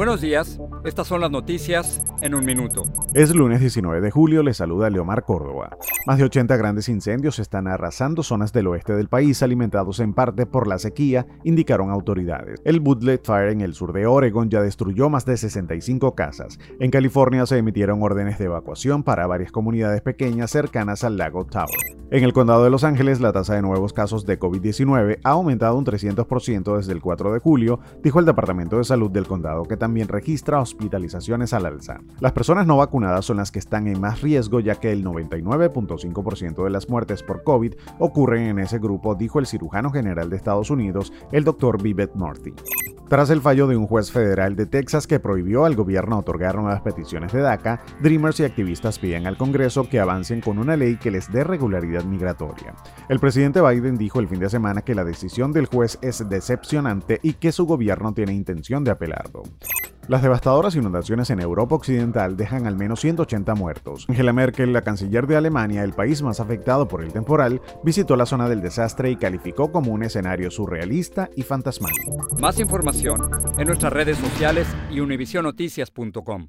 Buenos días, estas son las noticias en un minuto. Es lunes 19 de julio, le saluda Leomar Córdoba. Más de 80 grandes incendios están arrasando zonas del oeste del país, alimentados en parte por la sequía, indicaron autoridades. El Woodlet Fire en el sur de Oregon ya destruyó más de 65 casas. En California se emitieron órdenes de evacuación para varias comunidades pequeñas cercanas al lago Tower. En el condado de Los Ángeles, la tasa de nuevos casos de COVID-19 ha aumentado un 300% desde el 4 de julio, dijo el Departamento de Salud del condado, que también registra hospitalizaciones al alza. Las personas no vacunadas son las que están en más riesgo, ya que el 99.5% de las muertes por COVID ocurren en ese grupo, dijo el cirujano general de Estados Unidos, el Dr. Vivek Murthy tras el fallo de un juez federal de Texas que prohibió al gobierno otorgar nuevas peticiones de DACA, Dreamers y activistas piden al Congreso que avancen con una ley que les dé regularidad migratoria. El presidente Biden dijo el fin de semana que la decisión del juez es decepcionante y que su gobierno tiene intención de apelarlo. Las devastadoras inundaciones en Europa Occidental dejan al menos 180 muertos. Angela Merkel, la canciller de Alemania, el país más afectado por el temporal, visitó la zona del desastre y calificó como un escenario surrealista y fantasmal. Más información en nuestras redes sociales y univisionoticias.com.